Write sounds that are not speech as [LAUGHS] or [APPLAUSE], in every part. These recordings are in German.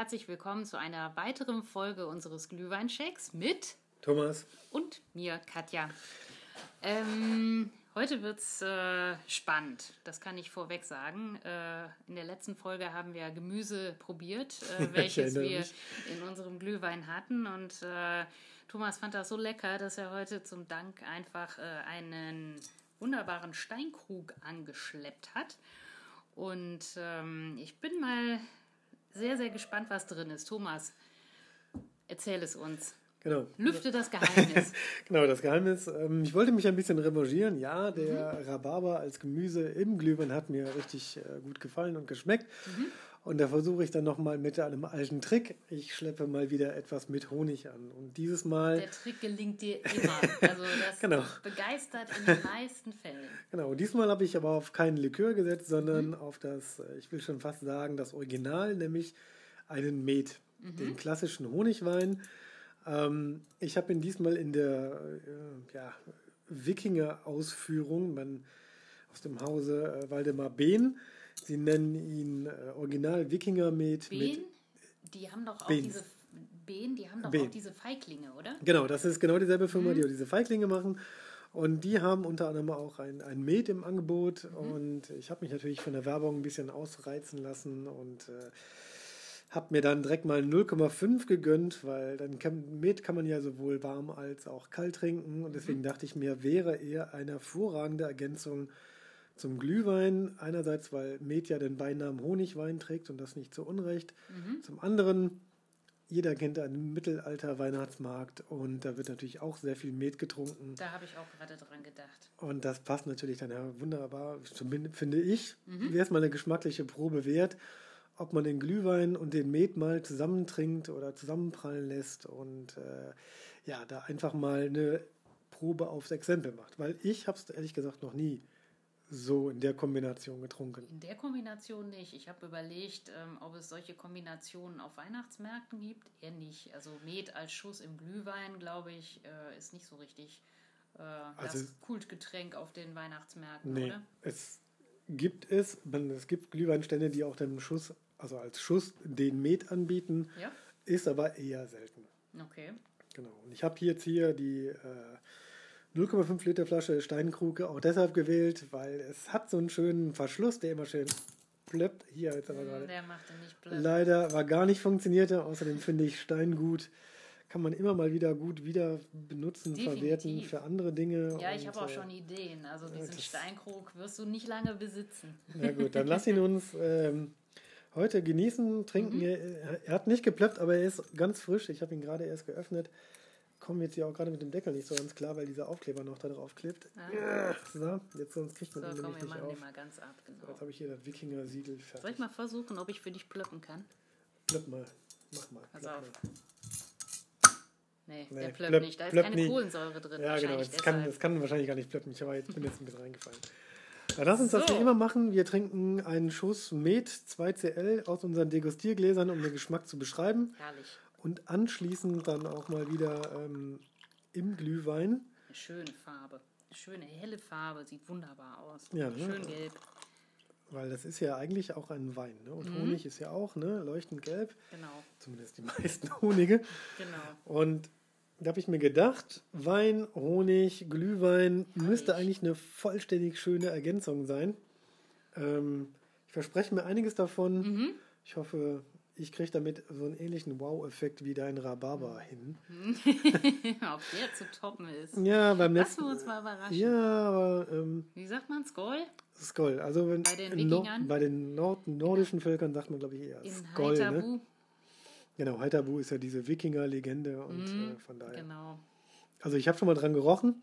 Herzlich willkommen zu einer weiteren Folge unseres Glühweinchecks mit Thomas und mir, Katja. Ähm, heute wird es äh, spannend, das kann ich vorweg sagen. Äh, in der letzten Folge haben wir Gemüse probiert, äh, [LAUGHS] welches wir mich. in unserem Glühwein hatten. Und äh, Thomas fand das so lecker, dass er heute zum Dank einfach äh, einen wunderbaren Steinkrug angeschleppt hat. Und ähm, ich bin mal sehr, sehr gespannt, was drin ist. Thomas, erzähl es uns. Genau. Lüfte das [LAUGHS] Geheimnis. genau, das Geheimnis. Ähm, ich wollte mich ein bisschen revanchieren. Ja, der mhm. Rhabarber als Gemüse im Glühwein hat mir richtig äh, gut gefallen und geschmeckt. Mhm. Und da versuche ich dann nochmal mit einem alten Trick. Ich schleppe mal wieder etwas mit Honig an. Und dieses Mal. Der Trick gelingt dir immer. Also das [LAUGHS] genau. begeistert in den meisten Fällen. Genau. Diesmal habe ich aber auf keinen Likör gesetzt, sondern mhm. auf das, äh, ich will schon fast sagen, das Original, nämlich einen Met. Mhm. Den klassischen Honigwein. Ähm, ich habe ihn diesmal in der äh, ja, Wikinger-Ausführung aus dem Hause äh, Waldemar Behn Sie nennen ihn äh, Original Wikinger mit. Behn? Die haben doch auch Behns. diese. Behn, die haben doch Behn. auch diese Feiglinge, oder? Genau, das ist genau dieselbe Firma, mhm. die auch diese Feiglinge machen. Und die haben unter anderem auch ein, ein Met im Angebot. Mhm. Und ich habe mich natürlich von der Werbung ein bisschen ausreizen lassen und äh, habe mir dann direkt mal 0,5 gegönnt, weil dann kann, Met kann man ja sowohl warm als auch kalt trinken. Und deswegen mhm. dachte ich mir, wäre eher eine hervorragende Ergänzung zum Glühwein. Einerseits, weil Met ja den Beinamen Honigwein trägt und das nicht zu Unrecht. Mhm. Zum anderen, jeder kennt einen Mittelalter-Weihnachtsmarkt und da wird natürlich auch sehr viel Met getrunken. Da habe ich auch gerade dran gedacht. Und das passt natürlich dann ja wunderbar, zumindest finde ich. Mhm. Wäre es mal eine geschmackliche Probe wert, ob man den Glühwein und den Met mal zusammentrinkt oder zusammenprallen lässt und äh, ja, da einfach mal eine Probe aufs Exempel macht. Weil ich habe es ehrlich gesagt noch nie so in der Kombination getrunken? In der Kombination nicht. Ich habe überlegt, ähm, ob es solche Kombinationen auf Weihnachtsmärkten gibt. Eher nicht. Also Met als Schuss im Glühwein, glaube ich, äh, ist nicht so richtig äh, also das Kultgetränk auf den Weihnachtsmärkten, nee, oder? Es gibt es. Man, es gibt Glühweinstände, die auch den Schuss, also als Schuss den Met anbieten. Ja. Ist aber eher selten. Okay. Genau. Und ich habe jetzt hier die äh, 0,5 Liter Flasche Steinkruke auch deshalb gewählt, weil es hat so einen schönen Verschluss, der immer schön plöppt. Hier jetzt aber gerade. Der machte nicht plöpp. Leider war gar nicht funktionierte. Außerdem finde ich Steingut kann man immer mal wieder gut wieder benutzen, Definitiv. verwerten für andere Dinge. Ja, ich habe auch äh, schon Ideen. Also diesen Steinkrug wirst du nicht lange besitzen. Na gut, dann lass ihn [LAUGHS] uns ähm, heute genießen, trinken. Mhm. Er, er, hat nicht geplöppt, aber er ist ganz frisch. Ich habe ihn gerade erst geöffnet komme jetzt hier auch gerade mit dem Deckel nicht so ganz klar, weil dieser Aufkleber noch da drauf klebt. Ah. So, jetzt sonst kriegt man so, den komm, nämlich nicht auf. mal ganz ab, genau. Jetzt habe ich hier das Wikinger-Siegel fertig. Soll ich mal versuchen, ob ich für dich plöppen kann? Plöpp mal. Mach mal. Pass auf. Nee, nee, der plöppt plöpp, nicht. Da ist keine nie. Kohlensäure drin. Ja, genau. Das kann, das kann wahrscheinlich gar nicht plöppen. Ich aber jetzt bin jetzt ein bisschen reingefallen. Na, lass uns so. das wie immer machen. Wir trinken einen Schuss Met 2CL aus unseren Degustiergläsern, um den Geschmack zu beschreiben. Herrlich und anschließend dann auch mal wieder ähm, im Glühwein. Eine schöne Farbe. Eine schöne helle Farbe, sieht wunderbar aus. Ja, ne? Schön gelb. Weil das ist ja eigentlich auch ein Wein. Ne? Und mhm. Honig ist ja auch ne? leuchtend gelb. Genau. Zumindest die [LAUGHS] meisten Honige. Genau. Und da habe ich mir gedacht, Wein, Honig, Glühwein Herrlich. müsste eigentlich eine vollständig schöne Ergänzung sein. Ähm, ich verspreche mir einiges davon. Mhm. Ich hoffe, ich kriege damit so einen ähnlichen Wow-Effekt wie dein Rhabarber hin. [LAUGHS] Ob der zu toppen ist. Ja, beim letzten. Lassen wir uns mal überraschen. Ja, aber. Ähm, wie sagt man Skoll? Skoll. Also wenn, bei den Wikingern? No, bei den Nord nordischen Völkern sagt man, glaube ich, eher Skoll. Ne? Genau, Heiterbu ist ja diese Wikinger-Legende und mm, äh, von daher. Genau. Also ich habe schon mal dran gerochen.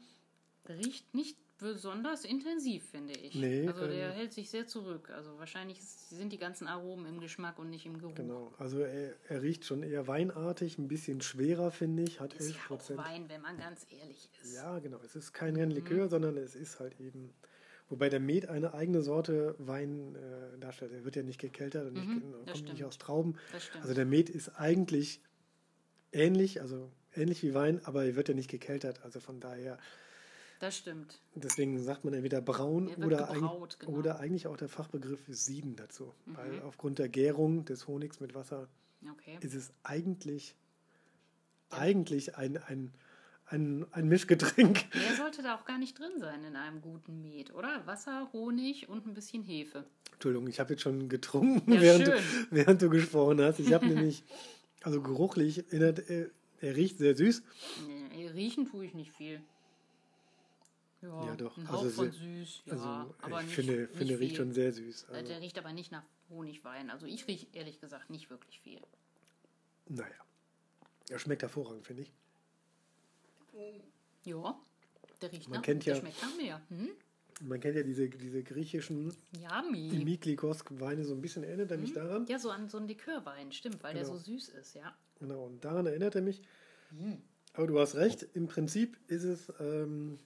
Riecht nicht besonders intensiv, finde ich. Nee, also der ähm, hält sich sehr zurück. Also wahrscheinlich sind die ganzen Aromen im Geschmack und nicht im Geruch. Genau, also er, er riecht schon eher weinartig, ein bisschen schwerer, finde ich. Hat ist 11%. ja auch Wein, wenn man ganz ehrlich ist. Ja, genau. Es ist kein Rennlikör, mhm. sondern es ist halt eben... Wobei der Met eine eigene Sorte Wein äh, darstellt. Er wird ja nicht gekeltert und mhm, nicht, kommt stimmt. nicht aus Trauben. Also der Met ist eigentlich ähnlich, also ähnlich wie Wein, aber er wird ja nicht gekeltert. Also von daher Das stimmt. Deswegen sagt man entweder braun oder, gebraut, ein, genau. oder eigentlich auch der Fachbegriff Sieden dazu. Mhm. Weil aufgrund der Gärung des Honigs mit Wasser okay. ist es eigentlich, ja. eigentlich ein, ein, ein, ein Mischgetränk. [LAUGHS] Mehr sollte da auch gar nicht drin sein in einem guten Met, oder? Wasser, Honig und ein bisschen Hefe. Entschuldigung, ich habe jetzt schon getrunken, ja, [LAUGHS] während, du, während du gesprochen hast. Ich habe [LAUGHS] nämlich, also geruchlich, erinnert, er, er riecht sehr süß. Riechen tue ich nicht viel. Ja, ja doch. Ein Hauch also von süß, ja, also aber ich nicht, finde, nicht finde riecht schon sehr süß. Also. Der riecht aber nicht nach Honigwein. Also ich rieche ehrlich gesagt nicht wirklich viel. Naja. Er schmeckt hervorragend, finde ich. Ja, der riecht man nach, kennt der ja, schmeckt nach mehr. Hm? Man kennt ja diese, diese griechischen Yummy. Miklikos-Weine, so ein bisschen erinnert er mich hm? daran. Ja, so an so einen Likörwein, stimmt, weil genau. der so süß ist, ja. Genau, und daran erinnert er mich. Hm. Aber du hast recht, im Prinzip ist es, ähm,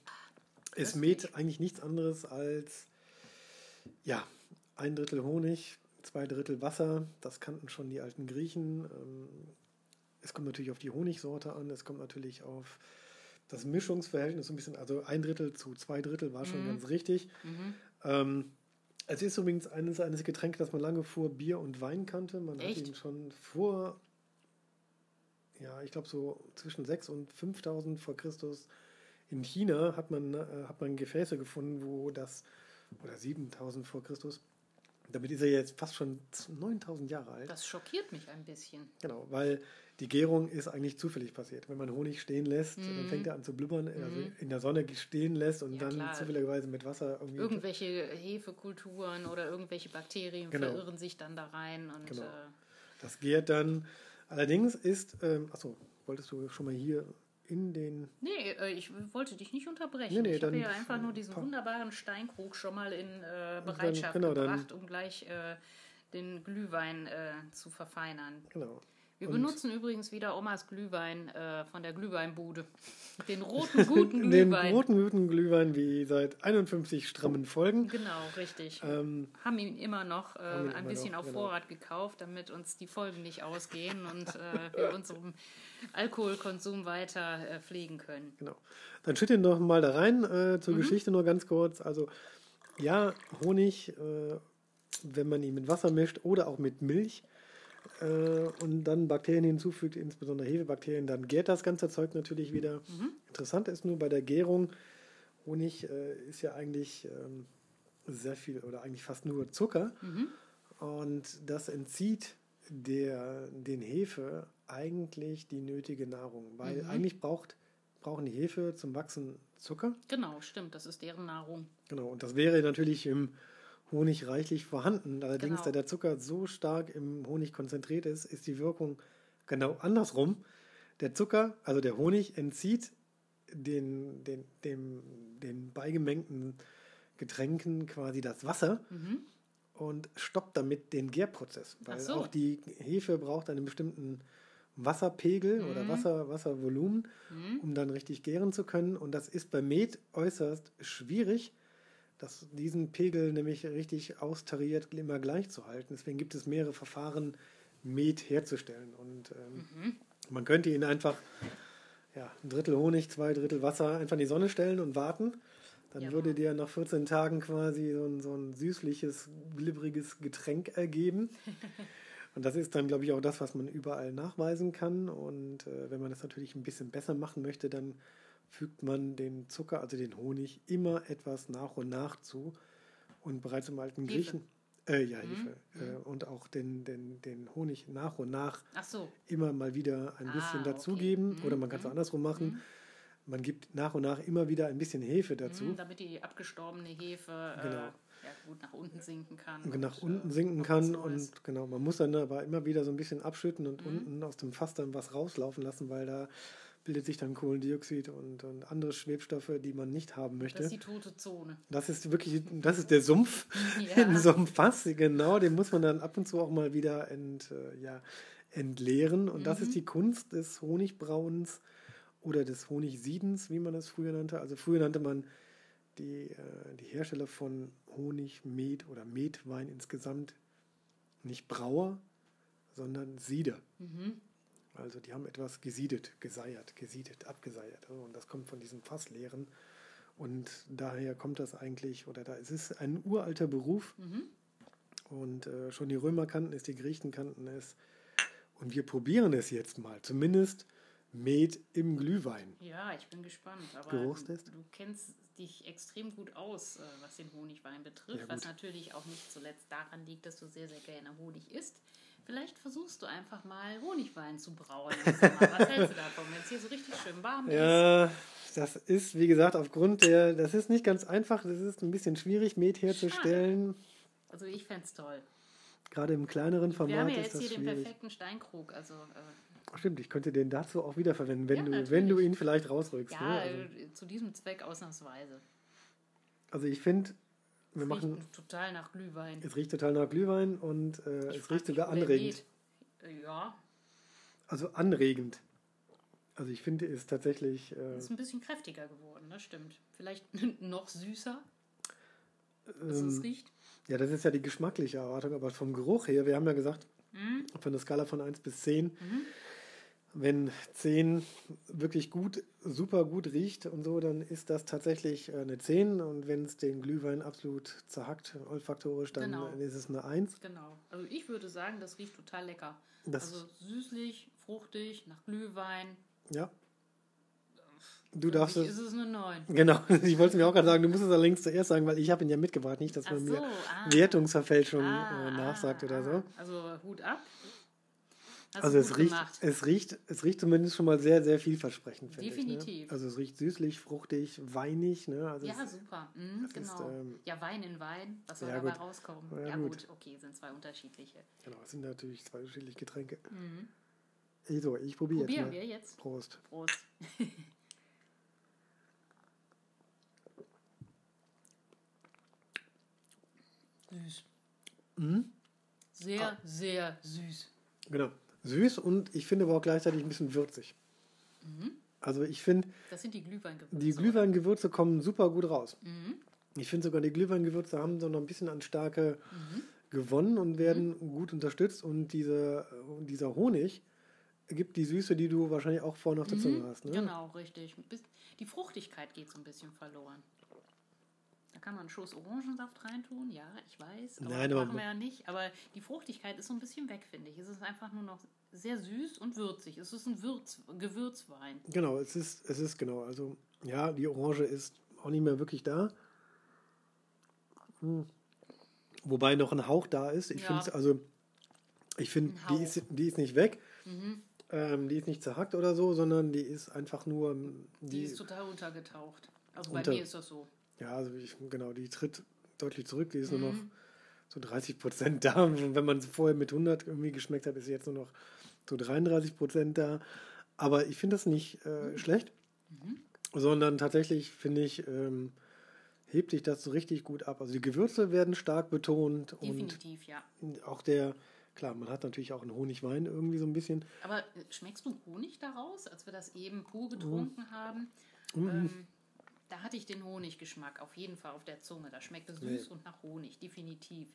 es mäht eigentlich nichts anderes als, ja, ein Drittel Honig, zwei Drittel Wasser. Das kannten schon die alten Griechen. Ähm, es kommt natürlich auf die Honigsorte an, es kommt natürlich auf das Mischungsverhältnis so ein bisschen, also ein Drittel zu zwei Drittel war schon mhm. ganz richtig. Mhm. Ähm, es ist übrigens eines, eines Getränk, das man lange vor Bier und Wein kannte. Man Echt? hat ihn schon vor, ja, ich glaube so zwischen 6 und 5000 vor Christus in China hat man, äh, hat man Gefäße gefunden, wo das, oder 7000 vor Christus, damit ist er jetzt fast schon 9000 Jahre alt. Das schockiert mich ein bisschen. Genau, weil die Gärung ist eigentlich zufällig passiert. Wenn man Honig stehen lässt, mhm. dann fängt er an zu blubbern, also mhm. in der Sonne stehen lässt und ja, dann klar. zufälligerweise mit Wasser irgendwie. Irgendwelche Hefekulturen oder irgendwelche Bakterien genau. verirren sich dann da rein. Und, genau. Äh, das gärt dann. Allerdings ist, ähm, achso, wolltest du schon mal hier in den. Nee, äh, ich wollte dich nicht unterbrechen. Nee, nee, ich habe ja einfach nur diesen wunderbaren Steinkrug schon mal in äh, Bereitschaft dann, genau, gebracht, dann, um gleich äh, den Glühwein äh, zu verfeinern. Genau. Wir und benutzen übrigens wieder Omas Glühwein äh, von der Glühweinbude. [LAUGHS] Den roten, guten Glühwein. Den roten, guten Glühwein, wie seit 51 strammen Folgen. Genau, richtig. Ähm, haben ihn immer noch äh, ein immer bisschen noch, auf genau. Vorrat gekauft, damit uns die Folgen nicht ausgehen und äh, wir [LAUGHS] unseren Alkoholkonsum weiter äh, pflegen können. Genau. Dann schütt ihn doch mal da rein äh, zur mhm. Geschichte nur ganz kurz. Also, ja, Honig, äh, wenn man ihn mit Wasser mischt oder auch mit Milch, äh, und dann Bakterien hinzufügt, insbesondere Hefebakterien, dann gärt das ganze Zeug natürlich wieder. Mhm. Interessant ist nur bei der Gärung, Honig äh, ist ja eigentlich ähm, sehr viel oder eigentlich fast nur Zucker. Mhm. Und das entzieht der, den Hefe eigentlich die nötige Nahrung, weil mhm. eigentlich braucht, brauchen die Hefe zum Wachsen Zucker. Genau, stimmt, das ist deren Nahrung. Genau, und das wäre natürlich im Honig reichlich vorhanden. Allerdings, genau. da der Zucker so stark im Honig konzentriert ist, ist die Wirkung genau andersrum. Der Zucker, also der Honig, entzieht den, den, dem, den beigemengten Getränken quasi das Wasser mhm. und stoppt damit den Gärprozess. Weil so. auch die Hefe braucht einen bestimmten Wasserpegel mhm. oder Wasser, Wasservolumen, mhm. um dann richtig gären zu können. Und das ist bei Met äußerst schwierig, das, diesen Pegel nämlich richtig austariert immer gleich zu halten. Deswegen gibt es mehrere Verfahren, Met herzustellen. Und ähm, mhm. man könnte ihn einfach ja, ein Drittel Honig, zwei Drittel Wasser einfach in die Sonne stellen und warten. Dann ja. würde dir nach 14 Tagen quasi so ein, so ein süßliches, glibberiges Getränk ergeben. [LAUGHS] Und das ist dann, glaube ich, auch das, was man überall nachweisen kann. Und äh, wenn man das natürlich ein bisschen besser machen möchte, dann fügt man den Zucker, also den Honig, immer etwas nach und nach zu. Und bereits im alten Hefe. Griechen, äh, ja, mhm. Hefe, äh, mhm. und auch den, den, den Honig nach und nach so. immer mal wieder ein ah, bisschen dazugeben. Okay. Oder man kann es mhm. andersrum machen. Mhm. Man gibt nach und nach immer wieder ein bisschen Hefe dazu. Mhm, damit die abgestorbene Hefe äh, genau. äh, ja, gut nach unten sinken kann. Und, nach unten äh, sinken kann. Und genau, man muss dann aber immer wieder so ein bisschen abschütten und mhm. unten aus dem Fass dann was rauslaufen lassen, weil da bildet sich dann Kohlendioxid und, und andere Schwebstoffe, die man nicht haben möchte. Das ist die tote Zone. Das ist wirklich, das ist der Sumpf [LAUGHS] ja. in so einem Fass, genau, den muss man dann ab und zu auch mal wieder ent, äh, ja, entleeren. Und mhm. das ist mhm. die Kunst des Honigbrauens oder des Honigsiedens, wie man es früher nannte. Also früher nannte man die, äh, die Hersteller von Honig, Met oder Metwein insgesamt nicht Brauer, sondern Sieder. Mhm. Also die haben etwas gesiedet, geseiert, gesiedet, abgeseiert. Und das kommt von diesem Fassleeren. Und daher kommt das eigentlich, oder da es ist ein uralter Beruf. Mhm. Und äh, schon die Römer kannten es, die Griechen kannten es. Und wir probieren es jetzt mal. Zumindest Met im Glühwein. Ja, ich bin gespannt. Aber Geruchstest? Du, kennst dich extrem gut aus, äh, was den Honigwein betrifft, ja, was natürlich auch nicht zuletzt daran liegt, dass du sehr, sehr gerne Honig isst. Vielleicht versuchst du einfach mal Honigwein zu brauen. Was hältst du davon, wenn es hier so richtig schön warm ist? Ja, das ist, wie gesagt, aufgrund der, das ist nicht ganz einfach, das ist ein bisschen schwierig, Met herzustellen. Also ich fände es toll. Gerade im kleineren Format. Wir haben ja jetzt hier schwierig. den perfekten Steinkrug, also äh, Stimmt, ich könnte den dazu auch wiederverwenden, wenn, ja, du, wenn du ihn vielleicht rausrückst. Ja, ne? also, zu diesem Zweck ausnahmsweise. Also ich finde, wir es machen. Riecht total nach Glühwein. Es riecht total nach Glühwein und äh, es riecht sogar anregend. Ja. Also anregend. Also ich finde, es tatsächlich. Äh, ist ein bisschen kräftiger geworden, das stimmt. Vielleicht [LAUGHS] noch süßer. Dass ähm, es riecht. Ja, das ist ja die geschmackliche Erwartung, aber vom Geruch her, wir haben ja gesagt, mhm. von der Skala von 1 bis 10, mhm wenn 10 wirklich gut, super gut riecht und so, dann ist das tatsächlich äh, eine 10 und wenn es den Glühwein absolut zerhackt, olfaktorisch, dann genau. ist es eine 1. Genau. Also ich würde sagen, das riecht total lecker. Das also süßlich, fruchtig, nach Glühwein. Ja. Du darfst es. ist es eine 9. Genau, [LAUGHS] ich wollte es mir auch gerade sagen, du musst es allerdings zuerst sagen, weil ich habe ihn ja mitgebracht, nicht, dass man so, mir ah, Wertungsverfälschung ah, äh, nachsagt ah, oder so. Also Hut ab. Hast also es riecht, es riecht, es riecht zumindest schon mal sehr, sehr vielversprechend. Definitiv. Ich, ne? Also es riecht süßlich, fruchtig, weinig. Ne? Also ja, super. Mhm, genau. Ist, ähm, ja, Wein in Wein. Was soll ja, dabei gut. rauskommen? Ja, ja gut. gut. okay, sind zwei unterschiedliche. Genau, es sind natürlich zwei unterschiedliche Getränke. Mhm. So, ich probiere jetzt Probieren wir jetzt. Prost. Prost. [LAUGHS] süß. Mhm. Sehr, ah. sehr süß. Genau süß und ich finde aber auch gleichzeitig ein bisschen würzig. Mhm. Also ich finde. Das sind die Glühweingewürze. Die Glühweingewürze kommen super gut raus. Mhm. Ich finde sogar, die Glühweingewürze haben so noch ein bisschen an Stärke mhm. gewonnen und werden mhm. gut unterstützt. Und diese, dieser Honig gibt die Süße, die du wahrscheinlich auch vorne auf der Zunge mhm. hast. Ne? Genau, richtig. Die Fruchtigkeit geht so ein bisschen verloren kann man einen Schuss Orangensaft reintun, ja, ich weiß. Aber Nein, das machen wir ja nicht. Aber die Fruchtigkeit ist so ein bisschen weg, finde ich. Es ist einfach nur noch sehr süß und würzig. Es ist ein Würz, Gewürzwein. Genau, es ist, es ist genau. Also, ja, die Orange ist auch nicht mehr wirklich da. Hm. Wobei noch ein Hauch da ist. Ich ja. finde also, ich finde, die ist, die ist nicht weg. Mhm. Ähm, die ist nicht zerhackt oder so, sondern die ist einfach nur. Die, die ist total untergetaucht. Also bei unter, mir ist das so. Ja, also ich, genau, die tritt deutlich zurück. Die ist mhm. nur noch so 30 Prozent da. Und wenn man es vorher mit 100 irgendwie geschmeckt hat, ist sie jetzt nur noch so 33 Prozent da. Aber ich finde das nicht äh, mhm. schlecht, mhm. sondern tatsächlich finde ich, ähm, hebt sich das so richtig gut ab. Also die Gewürze werden stark betont. Definitiv, und ja. Auch der, klar, man hat natürlich auch einen Honigwein irgendwie so ein bisschen. Aber schmeckst du Honig daraus, als wir das eben pur getrunken mhm. haben? Mhm. Ähm, da hatte ich den Honiggeschmack auf jeden Fall auf der Zunge. Da schmeckte süß nee. und nach Honig, definitiv.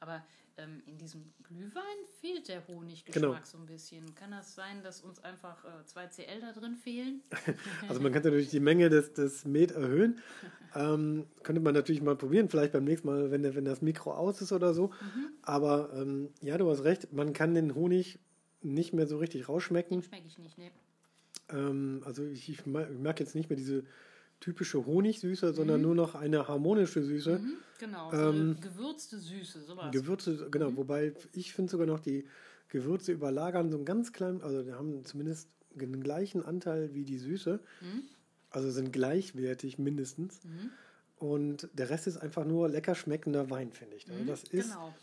Aber ähm, in diesem Glühwein fehlt der Honiggeschmack genau. so ein bisschen. Kann das sein, dass uns einfach äh, 2 CL da drin fehlen? [LAUGHS] also man könnte natürlich die Menge des, des Met erhöhen. [LAUGHS] ähm, könnte man natürlich mal probieren, vielleicht beim nächsten Mal, wenn, wenn das Mikro aus ist oder so. Mhm. Aber ähm, ja, du hast recht, man kann den Honig nicht mehr so richtig rausschmecken. Den schmecke ich nicht, ne. also ich, ich mag jetzt nicht mehr diese typische Honigsüße, sondern mhm. nur noch eine harmonische Süße. Mhm, genau, ähm, gewürzte Süße, sowas. Gewürze, genau, mhm. wobei ich finde sogar noch die Gewürze überlagern so einen ganz kleinen, also die haben zumindest den gleichen Anteil wie die Süße. Mhm. Also sind gleichwertig mindestens. Mhm. Und der Rest ist einfach nur lecker schmeckender Wein, finde ich. Also das ist, genau.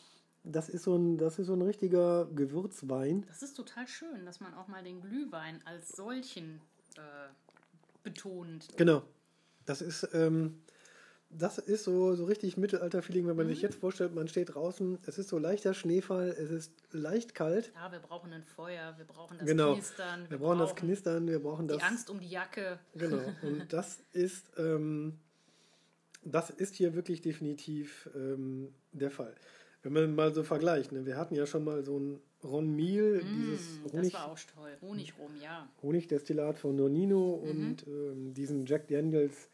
Das ist, so ein, das ist so ein richtiger Gewürzwein. Das ist total schön, dass man auch mal den Glühwein als solchen äh, betont. Genau. Das ist, ähm, das ist so, so richtig Mittelalter-Feeling, wenn man mhm. sich jetzt vorstellt, man steht draußen, es ist so leichter Schneefall, es ist leicht kalt. Ja, wir brauchen ein Feuer, wir brauchen das genau. Knistern. Wir, wir brauchen, brauchen, das Knistern, wir brauchen das. Die Angst um die Jacke. Genau, und [LAUGHS] das ist, ähm, das ist hier wirklich definitiv ähm, der Fall. Wenn man mal so vergleicht, ne, wir hatten ja schon mal so ein Ron Miel, mm, dieses Honig. Das war auch toll. Honigrum, ja. Honigdestillat von Nonino mhm. und ähm, diesen Jack Daniels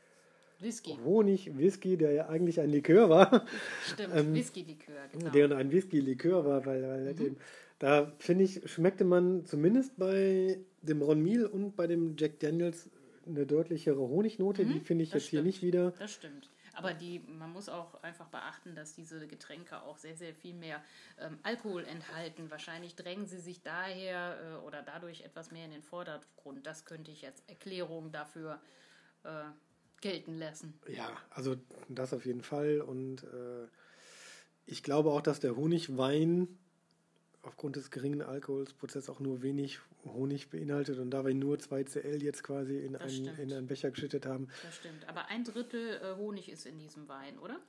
Whisky. Honig, Whisky, der ja eigentlich ein Likör war. Stimmt, ähm, Whisky-Likör, genau. Der ein Whisky-Likör war, weil, weil mhm. dem, da finde ich, schmeckte man zumindest bei dem Ron Meal und bei dem Jack Daniels eine deutlichere Honignote. Mhm, die finde ich jetzt stimmt. hier nicht wieder. Das stimmt. Aber die, man muss auch einfach beachten, dass diese Getränke auch sehr, sehr viel mehr ähm, Alkohol enthalten. Wahrscheinlich drängen sie sich daher äh, oder dadurch etwas mehr in den Vordergrund. Das könnte ich als Erklärung dafür äh, gelten lassen. Ja, also das auf jeden Fall. Und äh, ich glaube auch, dass der Honigwein aufgrund des geringen Alkoholprozesses auch nur wenig Honig beinhaltet und da wir nur 2 Cl jetzt quasi in, einen, in einen Becher geschüttet haben. Das stimmt, aber ein Drittel äh, Honig ist in diesem Wein, oder?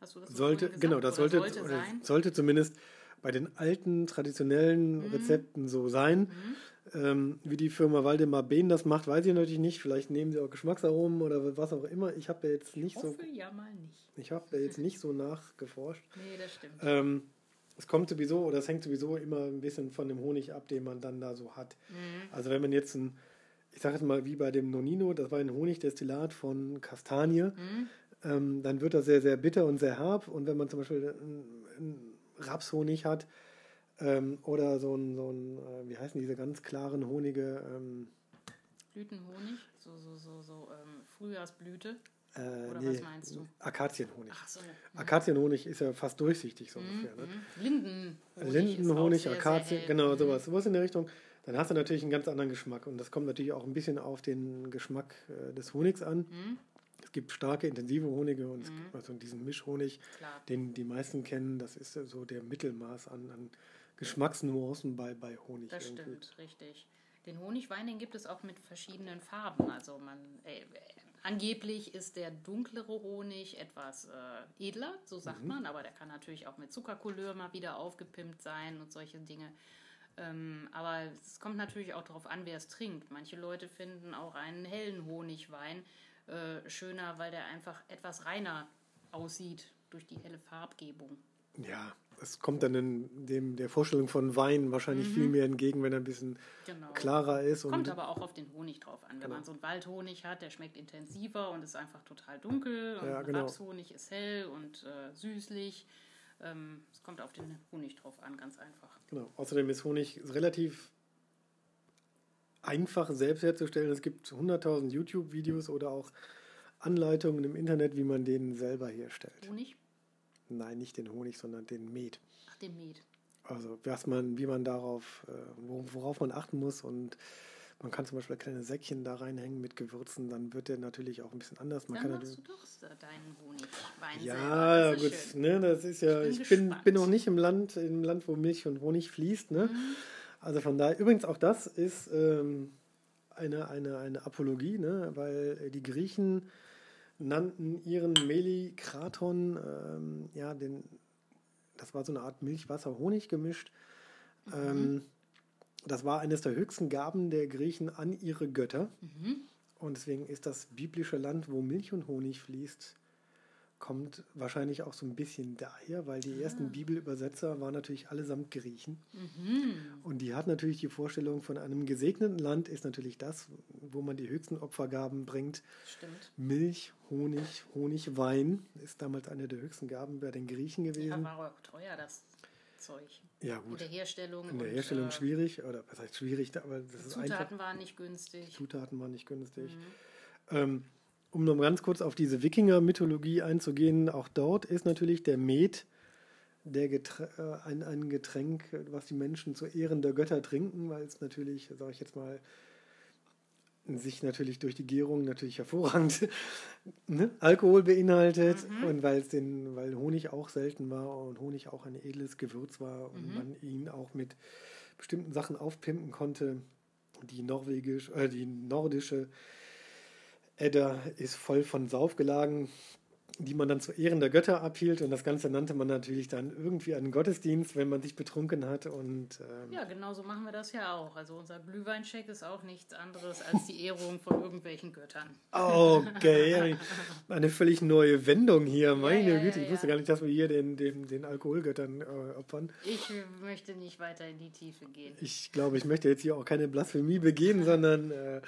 Hast du das sollte, Genau, das sollte, sollte, sollte, zumindest bei den alten traditionellen mhm. Rezepten so sein. Mhm. Ähm, wie die Firma Waldemar Behn das macht, weiß ich natürlich nicht. Vielleicht nehmen sie auch Geschmacksaromen oder was auch immer. Ich habe da jetzt nicht ich hoffe, so. ja mal nicht. Ich habe da jetzt nicht so nachgeforscht. [LAUGHS] Nee, das stimmt. Ähm, es kommt sowieso oder es hängt sowieso immer ein bisschen von dem Honig ab, den man dann da so hat. Mhm. Also wenn man jetzt ein, ich sage jetzt mal wie bei dem Nonino, das war ein Honigdestillat von Kastanie, mhm. ähm, dann wird das sehr, sehr bitter und sehr herb. Und wenn man zum Beispiel einen Rapshonig hat ähm, oder so ein, so ein äh, wie heißen diese ganz klaren Honige? Ähm, Blütenhonig, so, so, so, so ähm, Frühjahrsblüte. Äh, Oder nee, was meinst du? Akazienhonig. Ach so. Mhm. Akazienhonig ist ja fast durchsichtig so mhm. ungefähr. Ne? Mhm. Lindenhonig. Lindenhonig, Akazien, genau, mhm. sowas. Sowas in der Richtung. Dann hast du natürlich einen ganz anderen Geschmack. Und das kommt natürlich auch ein bisschen auf den Geschmack äh, des Honigs an. Mhm. Es gibt starke, intensive Honige und es gibt also diesen Mischhonig, Klar. den die meisten kennen. Das ist so der Mittelmaß an, an Geschmacksnuancen bei, bei Honig. Das irgendwie. stimmt, richtig. Den Honigwein, den gibt es auch mit verschiedenen Farben. Also man, äh, Angeblich ist der dunklere Honig etwas äh, edler, so sagt mhm. man, aber der kann natürlich auch mit Zuckercouleur mal wieder aufgepimpt sein und solche Dinge. Ähm, aber es kommt natürlich auch darauf an, wer es trinkt. Manche Leute finden auch einen hellen Honigwein äh, schöner, weil der einfach etwas reiner aussieht durch die helle Farbgebung. Ja, es kommt dann in dem, der Vorstellung von Wein wahrscheinlich mhm. viel mehr entgegen, wenn er ein bisschen genau. klarer ist. Kommt aber auch auf den Honig drauf an. Wenn genau. man so einen Waldhonig hat, der schmeckt intensiver und ist einfach total dunkel. Und ja, genau. Rapshonig ist hell und äh, süßlich. Ähm, es kommt auf den Honig drauf an, ganz einfach. Genau. Außerdem ist Honig relativ einfach selbst herzustellen. Es gibt 100.000 YouTube-Videos oder auch Anleitungen im Internet, wie man den selber herstellt. Honig? Nein, nicht den Honig, sondern den Met. Ach, den Met. Also was man, wie man darauf, äh, worauf man achten muss und man kann zum Beispiel kleine Säckchen da reinhängen mit Gewürzen, dann wird der natürlich auch ein bisschen anders. Man dann kann machst du doch deinen Honigwein Ja, gut, ne, das ist ja, ich bin, ich bin, bin auch nicht im Land, im Land, wo Milch und Honig fließt, ne? Mhm. Also von daher, übrigens auch das ist ähm, eine, eine, eine Apologie, ne? weil die Griechen nannten ihren Melikraton, ähm, ja, den, das war so eine Art Milch-Wasser-Honig gemischt. Mhm. Ähm, das war eines der höchsten Gaben der Griechen an ihre Götter. Mhm. Und deswegen ist das biblische Land, wo Milch und Honig fließt, kommt wahrscheinlich auch so ein bisschen daher, weil die ah. ersten Bibelübersetzer waren natürlich allesamt Griechen. Mhm. Und die hat natürlich die Vorstellung von einem gesegneten Land ist natürlich das, wo man die höchsten Opfergaben bringt. Stimmt. Milch, Honig, Honig, Wein ist damals eine der höchsten Gaben bei den Griechen gewesen. Ja, war auch teuer, das Zeug. Ja, gut. In der Herstellung. In der Herstellung und, äh, schwierig, oder was heißt schwierig, aber das ist Zutaten einfach. waren nicht günstig. Zutaten waren nicht günstig. Mhm. Ähm, um noch ganz kurz auf diese Wikinger-Mythologie einzugehen, auch dort ist natürlich der Met der Getränk, äh, ein, ein Getränk, was die Menschen zu Ehren der Götter trinken, weil es natürlich, sage ich jetzt mal, sich natürlich durch die Gärung natürlich hervorragend [LAUGHS] ne, Alkohol beinhaltet mhm. und weil es den, weil Honig auch selten war und Honig auch ein edles Gewürz war und mhm. man ihn auch mit bestimmten Sachen aufpimpen konnte. Die norwegisch, äh, die nordische Edda ist voll von Saufgelagen. Die man dann zu Ehren der Götter abhielt. Und das Ganze nannte man natürlich dann irgendwie einen Gottesdienst, wenn man sich betrunken hat. Und, ähm ja, genau so machen wir das ja auch. Also unser Glühweincheck ist auch nichts anderes als die Ehrung von irgendwelchen Göttern. Okay, eine völlig neue Wendung hier. Meine ja, ja, Güte, ich wusste gar nicht, dass wir hier den, den, den Alkoholgöttern äh, opfern. Ich möchte nicht weiter in die Tiefe gehen. Ich glaube, ich möchte jetzt hier auch keine Blasphemie begehen, sondern äh, nein,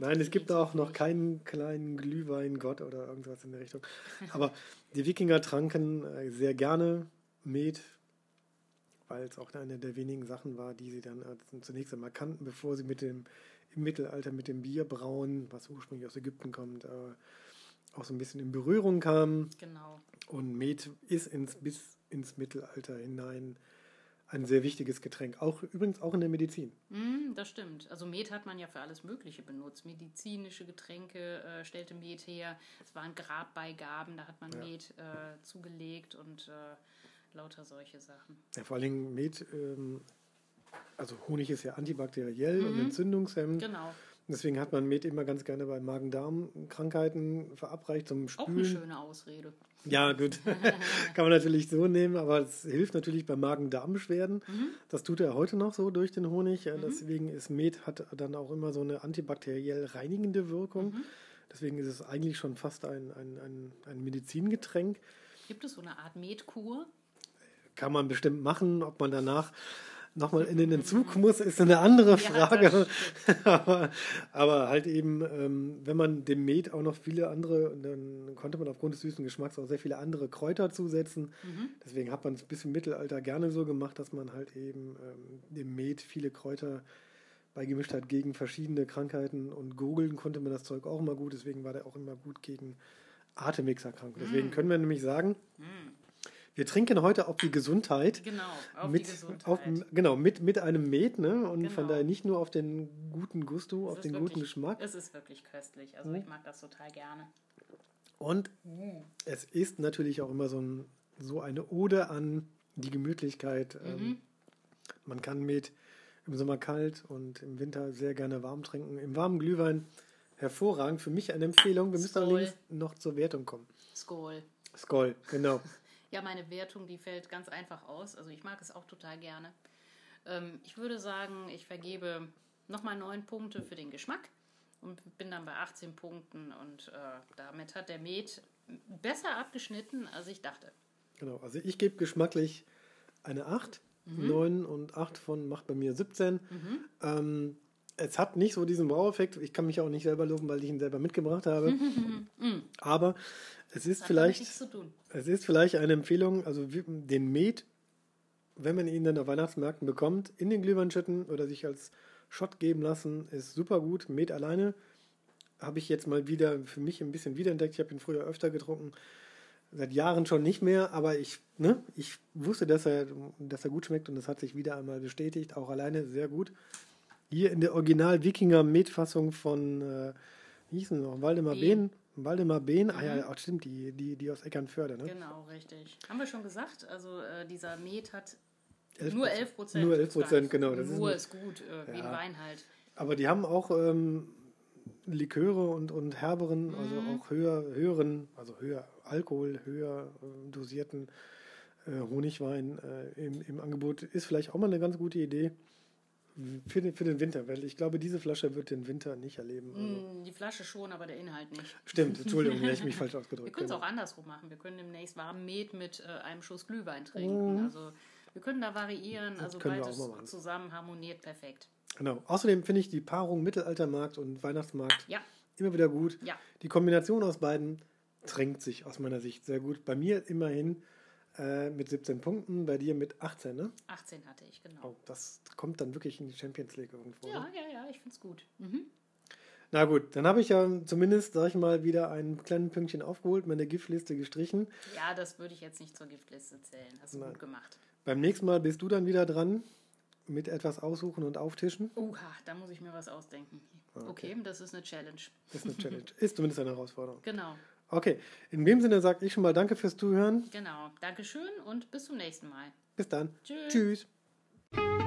nein es gibt auch noch keinen kleinen Glühweingott oder irgendwas in der Richtung. Aber die Wikinger tranken äh, sehr gerne Met, weil es auch eine der wenigen Sachen war, die sie dann äh, zunächst einmal kannten, bevor sie mit dem im Mittelalter mit dem Bierbrauen, was ursprünglich aus Ägypten kommt, äh, auch so ein bisschen in Berührung kamen. Genau. Und Met ist ins, bis ins Mittelalter hinein ein sehr wichtiges Getränk. Auch übrigens auch in der Medizin. Mm, das stimmt. Also Met hat man ja für alles Mögliche benutzt. Medizinische Getränke äh, stellte Met her. Es waren Grabbeigaben, da hat man ja. Met äh, zugelegt und äh, lauter solche Sachen. Ja, vor allen Dingen Met, ähm, also Honig ist ja antibakteriell mhm. und entzündungshemmend. Genau. Deswegen hat man Met immer ganz gerne bei Magen-Darm-Krankheiten verabreicht zum Spülen. Auch eine schöne Ausrede. Ja, gut. [LAUGHS] Kann man natürlich so nehmen, aber es hilft natürlich bei Magen-Darm-Beschwerden. Mhm. Das tut er heute noch so durch den Honig. Mhm. Deswegen ist Met hat dann auch immer so eine antibakteriell reinigende Wirkung. Mhm. Deswegen ist es eigentlich schon fast ein, ein, ein, ein Medizingetränk. Gibt es so eine Art Metkur? Kann man bestimmt machen, ob man danach nochmal in den Entzug muss, ist eine andere Frage. Ja, [LAUGHS] aber, aber, halt eben, ähm, wenn man dem Met auch noch viele andere, dann konnte man aufgrund des süßen Geschmacks auch sehr viele andere Kräuter zusetzen. Mhm. Deswegen hat man es bis im Mittelalter gerne so gemacht, dass man halt eben ähm, dem Met viele Kräuter beigemischt hat gegen verschiedene Krankheiten und Gurgeln konnte man das Zeug auch immer gut. Deswegen war der auch immer gut gegen Atemwegserkrankungen. Deswegen mhm. können wir nämlich sagen, mhm wir trinken heute auf die Gesundheit. Genau, auf mit, die Gesundheit. Auf, genau, mit, mit einem Met, ne? Und genau. von daher nicht nur auf den guten Gusto, auf den wirklich, guten Geschmack. Es ist wirklich köstlich. Also mhm. ich mag das total gerne. Und mhm. es ist natürlich auch immer so, ein, so eine Ode an die Gemütlichkeit. Ähm, mhm. man kann Met im Sommer kalt und im Winter sehr gerne warm trinken. Im warmen Glühwein hervorragend. Für mich eine Empfehlung. Wir müssen allerdings noch zur Wertung kommen. Skoll. Skoll, genau. [LAUGHS] Ja, meine Wertung, die fällt ganz einfach aus. Also ich mag es auch total gerne. Ähm, ich würde sagen, ich vergebe nochmal neun Punkte für den Geschmack und bin dann bei 18 Punkten und äh, damit hat der Met besser abgeschnitten, als ich dachte. Genau, also ich gebe geschmacklich eine 8. Mhm. 9 und 8 von macht bei mir 17. Mhm. Ähm, es hat nicht so diesen Wow-Effekt. Ich kann mich auch nicht selber loben, weil ich ihn selber mitgebracht habe. [LAUGHS] Mhm. Aber es ist vielleicht, es ist vielleicht eine Empfehlung, also den Met, wenn man ihn dann auf Weihnachtsmärkten bekommt, in den Glühwein schütten oder sich als Shot geben lassen, ist super gut. Met alleine habe ich jetzt mal wieder für mich ein bisschen wiederentdeckt. Ich habe ihn früher öfter getrunken, seit Jahren schon nicht mehr, aber ich, ne, ich wusste, dass er, dass er gut schmeckt und das hat sich wieder einmal bestätigt, auch alleine sehr gut. Hier in der Original-Wikinger-Met-Fassung von, äh, wie hieß es noch, Waldemar Behn. Waldemar Behn, ah ja, mhm. stimmt, die, die, die aus Eckernförde, ne? Genau, richtig. Haben wir schon gesagt, also äh, dieser Met hat 11 nur 11 Prozent. Nur 11 Prozent, genau. Das nur ist, ist gut, äh, wie ja. ein Wein halt. Aber die haben auch ähm, Liköre und, und herberen, also mhm. also auch höher, höheren, also höher Alkohol, höher äh, dosierten äh, Honigwein äh, im, im Angebot. Ist vielleicht auch mal eine ganz gute Idee. Für den, für den Winter, weil ich glaube, diese Flasche wird den Winter nicht erleben. Also. Die Flasche schon, aber der Inhalt nicht. Stimmt, [LAUGHS] Entschuldigung, ich mich falsch ausgedrückt. Wir können es genau. auch andersrum machen. Wir können demnächst warm Met mit äh, einem Schuss Glühwein trinken. Mhm. Also wir können da variieren, also beides zusammen harmoniert perfekt. Genau. Außerdem finde ich die Paarung Mittelaltermarkt und Weihnachtsmarkt ja. immer wieder gut. Ja. Die Kombination aus beiden trinkt sich aus meiner Sicht sehr gut. Bei mir immerhin äh, mit 17 Punkten, bei dir mit 18, ne? 18 hatte ich, genau. Oh, das kommt dann wirklich in die Champions League irgendwo. Ja, ne? ja, ja, ich finde es gut. Mhm. Na gut, dann habe ich ja zumindest, sag ich mal, wieder ein kleines Pünktchen aufgeholt, meine Giftliste gestrichen. Ja, das würde ich jetzt nicht zur Giftliste zählen. Hast du Nein. gut gemacht. Beim nächsten Mal bist du dann wieder dran mit etwas aussuchen und auftischen. Oha, da muss ich mir was ausdenken. Okay, okay das ist eine Challenge. Das ist eine Challenge. ist zumindest eine Herausforderung. Genau. Okay, in dem Sinne sage ich schon mal Danke fürs Zuhören. Genau, Dankeschön und bis zum nächsten Mal. Bis dann. Tschüss. Tschüss.